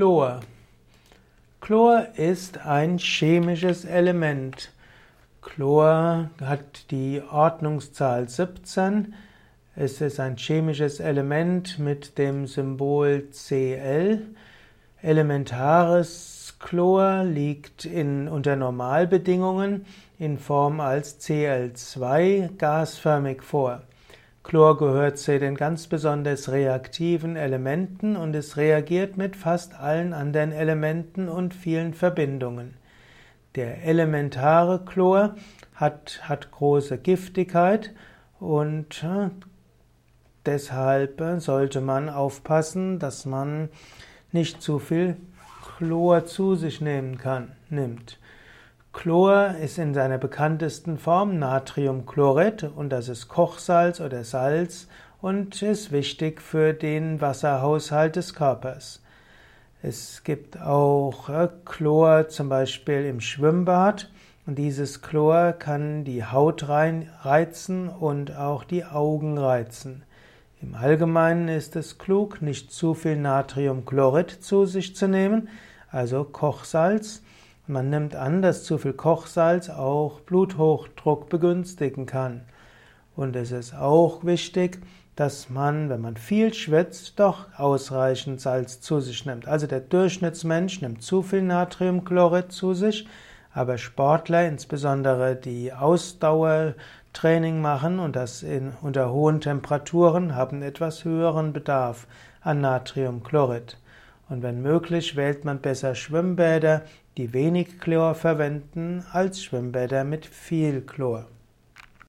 Chlor. Chlor ist ein chemisches Element. Chlor hat die Ordnungszahl 17. Es ist ein chemisches Element mit dem Symbol Cl. Elementares Chlor liegt in, unter Normalbedingungen in Form als Cl2 gasförmig vor. Chlor gehört zu den ganz besonders reaktiven Elementen und es reagiert mit fast allen anderen Elementen und vielen Verbindungen. Der elementare Chlor hat, hat große Giftigkeit und äh, deshalb sollte man aufpassen, dass man nicht zu viel Chlor zu sich nehmen kann, nimmt. Chlor ist in seiner bekanntesten Form Natriumchlorid und das ist Kochsalz oder Salz und ist wichtig für den Wasserhaushalt des Körpers. Es gibt auch äh, Chlor zum Beispiel im Schwimmbad und dieses Chlor kann die Haut reizen und auch die Augen reizen. Im Allgemeinen ist es klug, nicht zu viel Natriumchlorid zu sich zu nehmen, also Kochsalz, man nimmt an, dass zu viel Kochsalz auch Bluthochdruck begünstigen kann. Und es ist auch wichtig, dass man, wenn man viel schwitzt, doch ausreichend Salz zu sich nimmt. Also der Durchschnittsmensch nimmt zu viel Natriumchlorid zu sich, aber Sportler, insbesondere die Ausdauertraining machen und das in, unter hohen Temperaturen, haben etwas höheren Bedarf an Natriumchlorid. Und wenn möglich, wählt man besser Schwimmbäder, die wenig Chlor verwenden, als Schwimmbäder mit viel Chlor.